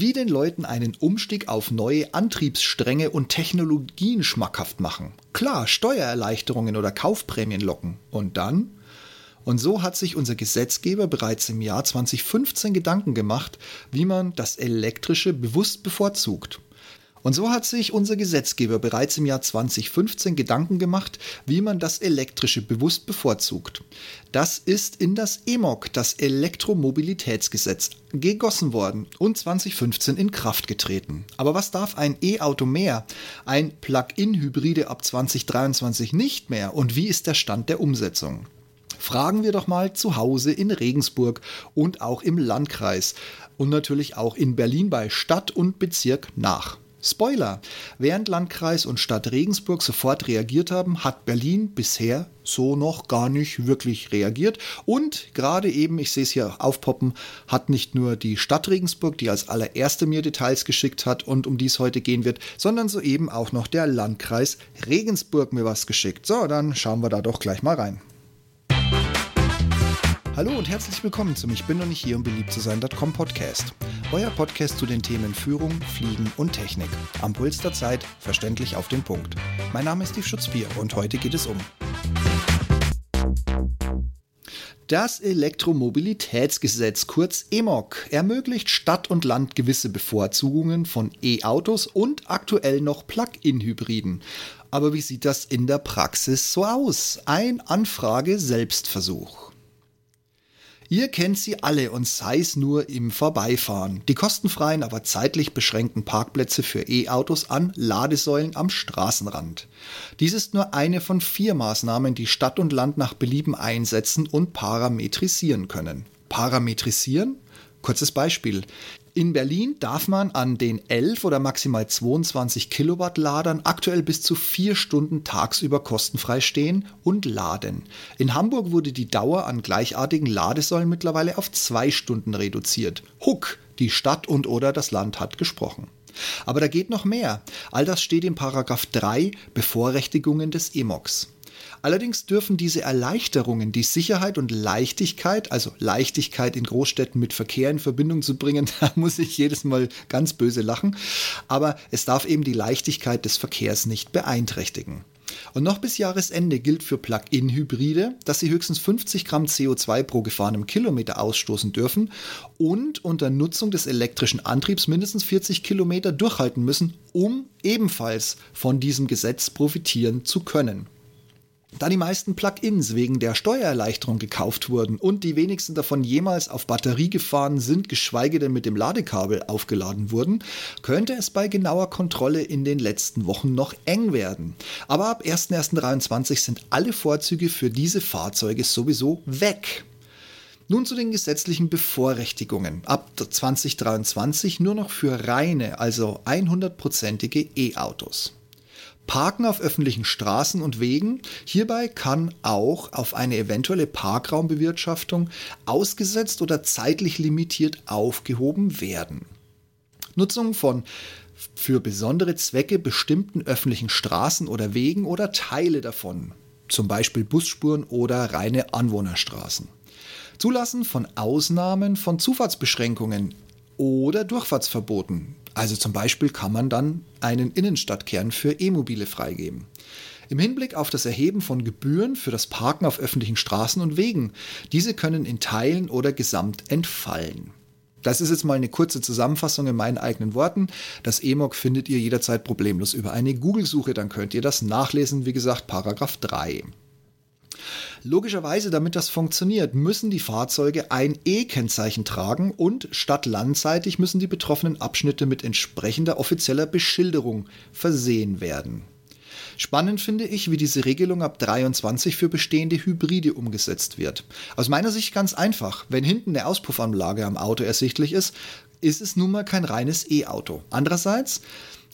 wie den Leuten einen Umstieg auf neue Antriebsstränge und Technologien schmackhaft machen. Klar, Steuererleichterungen oder Kaufprämien locken. Und dann? Und so hat sich unser Gesetzgeber bereits im Jahr 2015 Gedanken gemacht, wie man das Elektrische bewusst bevorzugt. Und so hat sich unser Gesetzgeber bereits im Jahr 2015 Gedanken gemacht, wie man das Elektrische bewusst bevorzugt. Das ist in das EMOG, das Elektromobilitätsgesetz, gegossen worden und 2015 in Kraft getreten. Aber was darf ein E-Auto mehr, ein Plug-in-Hybride ab 2023 nicht mehr und wie ist der Stand der Umsetzung? Fragen wir doch mal zu Hause in Regensburg und auch im Landkreis und natürlich auch in Berlin bei Stadt und Bezirk nach. Spoiler! Während Landkreis und Stadt Regensburg sofort reagiert haben, hat Berlin bisher so noch gar nicht wirklich reagiert. Und gerade eben, ich sehe es hier aufpoppen, hat nicht nur die Stadt Regensburg, die als allererste mir Details geschickt hat und um die es heute gehen wird, sondern soeben auch noch der Landkreis Regensburg mir was geschickt. So, dann schauen wir da doch gleich mal rein. Hallo und herzlich willkommen zum Ich bin noch nicht hier, um beliebt zu sein.com Podcast. Euer Podcast zu den Themen Führung, Fliegen und Technik. Am Puls der Zeit, verständlich auf den Punkt. Mein Name ist Steve Schutzbier und heute geht es um das Elektromobilitätsgesetz, kurz EMOG, ermöglicht Stadt und Land gewisse Bevorzugungen von E-Autos und aktuell noch Plug-in-Hybriden. Aber wie sieht das in der Praxis so aus? Ein Anfrage-Selbstversuch. Ihr kennt sie alle und sei es nur im Vorbeifahren. Die kostenfreien, aber zeitlich beschränkten Parkplätze für E-Autos an Ladesäulen am Straßenrand. Dies ist nur eine von vier Maßnahmen, die Stadt und Land nach Belieben einsetzen und parametrisieren können. Parametrisieren? Kurzes Beispiel. In Berlin darf man an den 11 oder maximal 22 Kilowatt Ladern aktuell bis zu vier Stunden tagsüber kostenfrei stehen und laden. In Hamburg wurde die Dauer an gleichartigen Ladesäulen mittlerweile auf zwei Stunden reduziert. Huck, die Stadt und oder das Land hat gesprochen. Aber da geht noch mehr. All das steht in Paragraph 3 Bevorrechtigungen des EMOX. Allerdings dürfen diese Erleichterungen die Sicherheit und Leichtigkeit, also Leichtigkeit in Großstädten mit Verkehr in Verbindung zu bringen, da muss ich jedes Mal ganz böse lachen, aber es darf eben die Leichtigkeit des Verkehrs nicht beeinträchtigen. Und noch bis Jahresende gilt für Plug-in-Hybride, dass sie höchstens 50 Gramm CO2 pro gefahrenem Kilometer ausstoßen dürfen und unter Nutzung des elektrischen Antriebs mindestens 40 Kilometer durchhalten müssen, um ebenfalls von diesem Gesetz profitieren zu können. Da die meisten Plug-ins wegen der Steuererleichterung gekauft wurden und die wenigsten davon jemals auf Batterie gefahren sind, geschweige denn mit dem Ladekabel aufgeladen wurden, könnte es bei genauer Kontrolle in den letzten Wochen noch eng werden. Aber ab 1.1.23 sind alle Vorzüge für diese Fahrzeuge sowieso weg. Nun zu den gesetzlichen Bevorrechtigungen. Ab 2023 nur noch für reine, also 100%ige E-Autos. Parken auf öffentlichen Straßen und Wegen. Hierbei kann auch auf eine eventuelle Parkraumbewirtschaftung ausgesetzt oder zeitlich limitiert aufgehoben werden. Nutzung von für besondere Zwecke bestimmten öffentlichen Straßen oder Wegen oder Teile davon, zum Beispiel Busspuren oder reine Anwohnerstraßen. Zulassen von Ausnahmen von Zufahrtsbeschränkungen oder Durchfahrtsverboten, also zum Beispiel kann man dann einen Innenstadtkern für E-Mobile freigeben. Im Hinblick auf das Erheben von Gebühren für das Parken auf öffentlichen Straßen und Wegen. Diese können in Teilen oder gesamt entfallen. Das ist jetzt mal eine kurze Zusammenfassung in meinen eigenen Worten. Das EMOG findet ihr jederzeit problemlos über eine Google-Suche, dann könnt ihr das nachlesen, wie gesagt, Paragraph 3. Logischerweise, damit das funktioniert, müssen die Fahrzeuge ein E-Kennzeichen tragen und stadt-landseitig müssen die betroffenen Abschnitte mit entsprechender offizieller Beschilderung versehen werden. Spannend finde ich, wie diese Regelung ab 23 für bestehende Hybride umgesetzt wird. Aus meiner Sicht ganz einfach. Wenn hinten eine Auspuffanlage am Auto ersichtlich ist, ist es nun mal kein reines E-Auto. Andererseits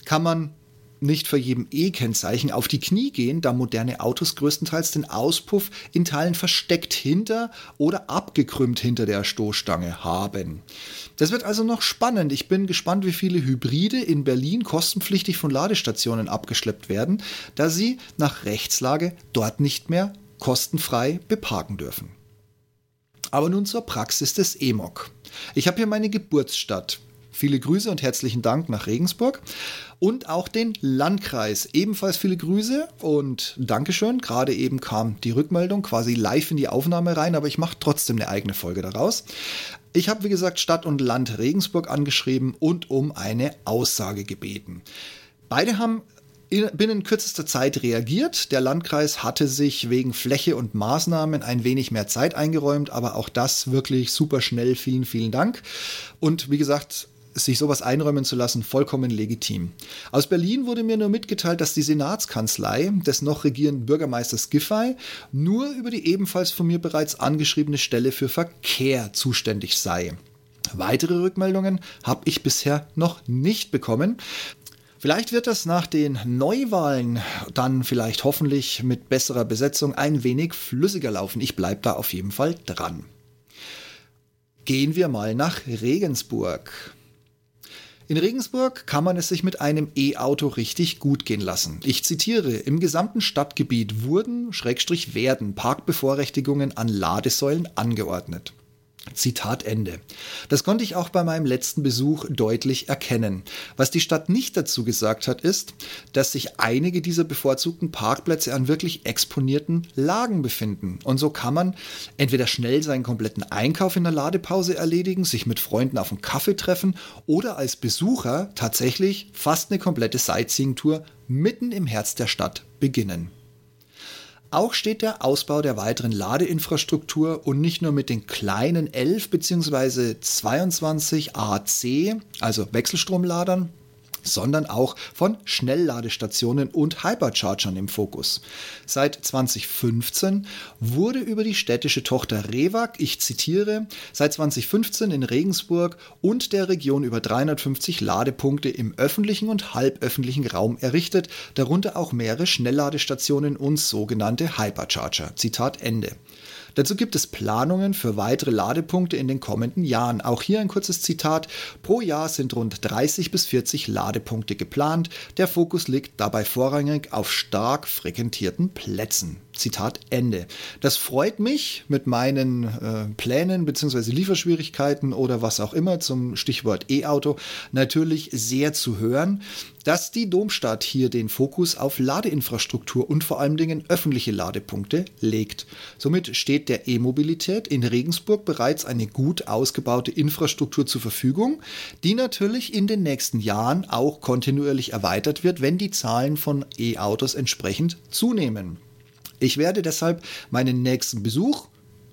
kann man nicht für jedem E-Kennzeichen auf die Knie gehen, da moderne Autos größtenteils den Auspuff in Teilen versteckt hinter oder abgekrümmt hinter der Stoßstange haben. Das wird also noch spannend. Ich bin gespannt, wie viele Hybride in Berlin kostenpflichtig von Ladestationen abgeschleppt werden, da sie nach Rechtslage dort nicht mehr kostenfrei beparken dürfen. Aber nun zur Praxis des EMOG. Ich habe hier meine Geburtsstadt Viele Grüße und herzlichen Dank nach Regensburg. Und auch den Landkreis. Ebenfalls viele Grüße und Dankeschön. Gerade eben kam die Rückmeldung quasi live in die Aufnahme rein, aber ich mache trotzdem eine eigene Folge daraus. Ich habe, wie gesagt, Stadt und Land Regensburg angeschrieben und um eine Aussage gebeten. Beide haben binnen kürzester Zeit reagiert. Der Landkreis hatte sich wegen Fläche und Maßnahmen ein wenig mehr Zeit eingeräumt, aber auch das wirklich super schnell. Vielen, vielen Dank. Und wie gesagt, sich sowas einräumen zu lassen, vollkommen legitim. Aus Berlin wurde mir nur mitgeteilt, dass die Senatskanzlei des noch regierenden Bürgermeisters Giffey nur über die ebenfalls von mir bereits angeschriebene Stelle für Verkehr zuständig sei. Weitere Rückmeldungen habe ich bisher noch nicht bekommen. Vielleicht wird das nach den Neuwahlen dann vielleicht hoffentlich mit besserer Besetzung ein wenig flüssiger laufen. Ich bleibe da auf jeden Fall dran. Gehen wir mal nach Regensburg. In Regensburg kann man es sich mit einem E-Auto richtig gut gehen lassen. Ich zitiere, im gesamten Stadtgebiet wurden, Schrägstrich werden, Parkbevorrechtigungen an Ladesäulen angeordnet. Zitat Ende. Das konnte ich auch bei meinem letzten Besuch deutlich erkennen. Was die Stadt nicht dazu gesagt hat, ist, dass sich einige dieser bevorzugten Parkplätze an wirklich exponierten Lagen befinden. Und so kann man entweder schnell seinen kompletten Einkauf in der Ladepause erledigen, sich mit Freunden auf einen Kaffee treffen oder als Besucher tatsächlich fast eine komplette Sightseeing-Tour mitten im Herz der Stadt beginnen. Auch steht der Ausbau der weiteren Ladeinfrastruktur und nicht nur mit den kleinen 11 bzw. 22 AC, also Wechselstromladern, sondern auch von Schnellladestationen und Hyperchargern im Fokus. Seit 2015 wurde über die städtische Tochter Rewag, ich zitiere, seit 2015 in Regensburg und der Region über 350 Ladepunkte im öffentlichen und halböffentlichen Raum errichtet, darunter auch mehrere Schnellladestationen und sogenannte Hypercharger. Zitat Ende. Dazu gibt es Planungen für weitere Ladepunkte in den kommenden Jahren. Auch hier ein kurzes Zitat. Pro Jahr sind rund 30 bis 40 Ladepunkte geplant. Der Fokus liegt dabei vorrangig auf stark frequentierten Plätzen. Zitat Ende. Das freut mich mit meinen äh, Plänen bzw. Lieferschwierigkeiten oder was auch immer zum Stichwort E-Auto natürlich sehr zu hören, dass die Domstadt hier den Fokus auf Ladeinfrastruktur und vor allen Dingen öffentliche Ladepunkte legt. Somit steht der E-Mobilität in Regensburg bereits eine gut ausgebaute Infrastruktur zur Verfügung, die natürlich in den nächsten Jahren auch kontinuierlich erweitert wird, wenn die Zahlen von E-Autos entsprechend zunehmen. Ich werde deshalb meinen nächsten Besuch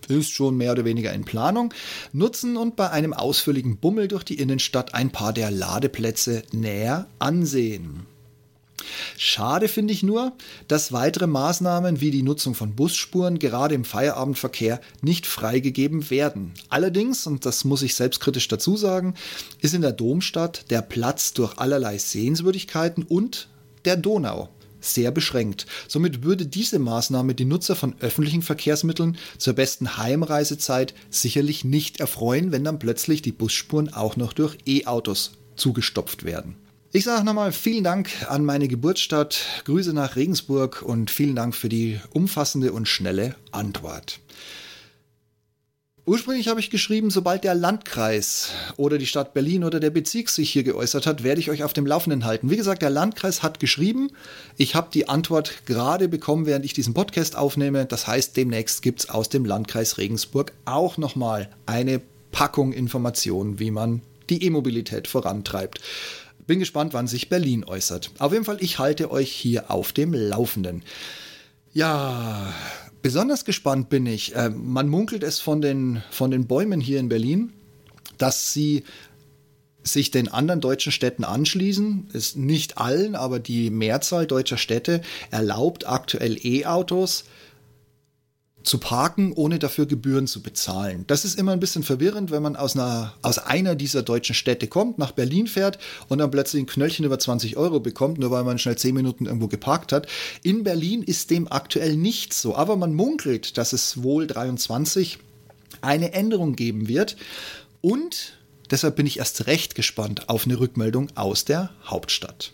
ist schon mehr oder weniger in Planung, nutzen und bei einem ausführlichen Bummel durch die Innenstadt ein paar der Ladeplätze näher ansehen. Schade finde ich nur, dass weitere Maßnahmen wie die Nutzung von Busspuren gerade im Feierabendverkehr nicht freigegeben werden. Allerdings, und das muss ich selbstkritisch dazu sagen, ist in der Domstadt der Platz durch allerlei Sehenswürdigkeiten und der Donau sehr beschränkt. Somit würde diese Maßnahme die Nutzer von öffentlichen Verkehrsmitteln zur besten Heimreisezeit sicherlich nicht erfreuen, wenn dann plötzlich die Busspuren auch noch durch E-Autos zugestopft werden. Ich sage nochmal vielen Dank an meine Geburtsstadt, Grüße nach Regensburg und vielen Dank für die umfassende und schnelle Antwort. Ursprünglich habe ich geschrieben, sobald der Landkreis oder die Stadt Berlin oder der Bezirk sich hier geäußert hat, werde ich euch auf dem Laufenden halten. Wie gesagt, der Landkreis hat geschrieben. Ich habe die Antwort gerade bekommen, während ich diesen Podcast aufnehme. Das heißt, demnächst gibt es aus dem Landkreis Regensburg auch nochmal eine Packung Informationen, wie man die E-Mobilität vorantreibt. Bin gespannt, wann sich Berlin äußert. Auf jeden Fall, ich halte euch hier auf dem Laufenden. Ja, Besonders gespannt bin ich. Äh, man munkelt es von den, von den Bäumen hier in Berlin, dass sie sich den anderen deutschen Städten anschließen. Ist nicht allen, aber die Mehrzahl deutscher Städte erlaubt aktuell E-Autos zu parken, ohne dafür Gebühren zu bezahlen. Das ist immer ein bisschen verwirrend, wenn man aus einer, aus einer dieser deutschen Städte kommt, nach Berlin fährt und dann plötzlich ein Knöllchen über 20 Euro bekommt, nur weil man schnell 10 Minuten irgendwo geparkt hat. In Berlin ist dem aktuell nicht so, aber man munkelt, dass es wohl 23 eine Änderung geben wird und deshalb bin ich erst recht gespannt auf eine Rückmeldung aus der Hauptstadt.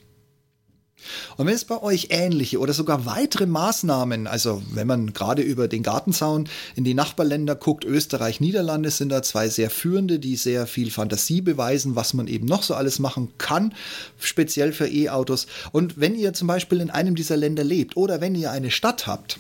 Und wenn es bei euch ähnliche oder sogar weitere Maßnahmen, also wenn man gerade über den Gartenzaun in die Nachbarländer guckt, Österreich, Niederlande sind da zwei sehr führende, die sehr viel Fantasie beweisen, was man eben noch so alles machen kann, speziell für E-Autos. Und wenn ihr zum Beispiel in einem dieser Länder lebt oder wenn ihr eine Stadt habt,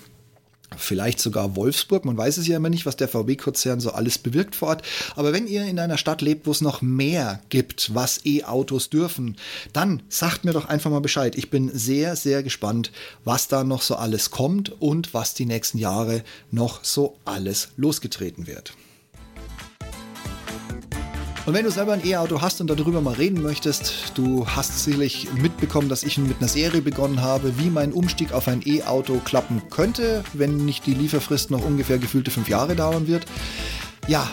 vielleicht sogar Wolfsburg. Man weiß es ja immer nicht, was der VW-Konzern so alles bewirkt vor Ort. Aber wenn ihr in einer Stadt lebt, wo es noch mehr gibt, was E-Autos dürfen, dann sagt mir doch einfach mal Bescheid. Ich bin sehr, sehr gespannt, was da noch so alles kommt und was die nächsten Jahre noch so alles losgetreten wird. Und wenn du selber ein E-Auto hast und darüber mal reden möchtest, du hast sicherlich mitbekommen, dass ich mit einer Serie begonnen habe, wie mein Umstieg auf ein E-Auto klappen könnte, wenn nicht die Lieferfrist noch ungefähr gefühlte fünf Jahre dauern wird. Ja,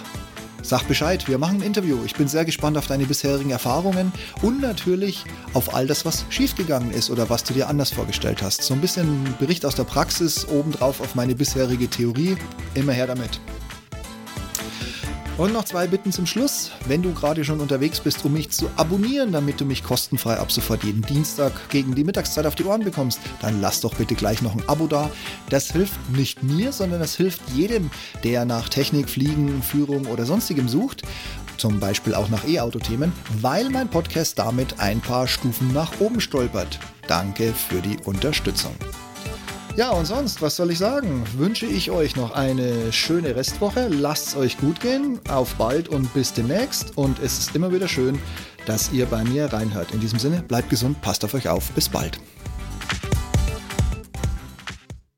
Sag Bescheid, wir machen ein Interview. Ich bin sehr gespannt auf deine bisherigen Erfahrungen und natürlich auf all das, was schiefgegangen ist oder was du dir anders vorgestellt hast. So ein bisschen Bericht aus der Praxis, obendrauf auf meine bisherige Theorie. Immer her damit. Und noch zwei Bitten zum Schluss. Wenn du gerade schon unterwegs bist, um mich zu abonnieren, damit du mich kostenfrei ab sofort jeden Dienstag gegen die Mittagszeit auf die Ohren bekommst, dann lass doch bitte gleich noch ein Abo da. Das hilft nicht mir, sondern das hilft jedem, der nach Technik, Fliegen, Führung oder sonstigem sucht. Zum Beispiel auch nach E-Auto-Themen, weil mein Podcast damit ein paar Stufen nach oben stolpert. Danke für die Unterstützung. Ja, und sonst, was soll ich sagen? Wünsche ich euch noch eine schöne Restwoche. Lasst es euch gut gehen. Auf bald und bis demnächst. Und es ist immer wieder schön, dass ihr bei mir reinhört. In diesem Sinne, bleibt gesund, passt auf euch auf. Bis bald.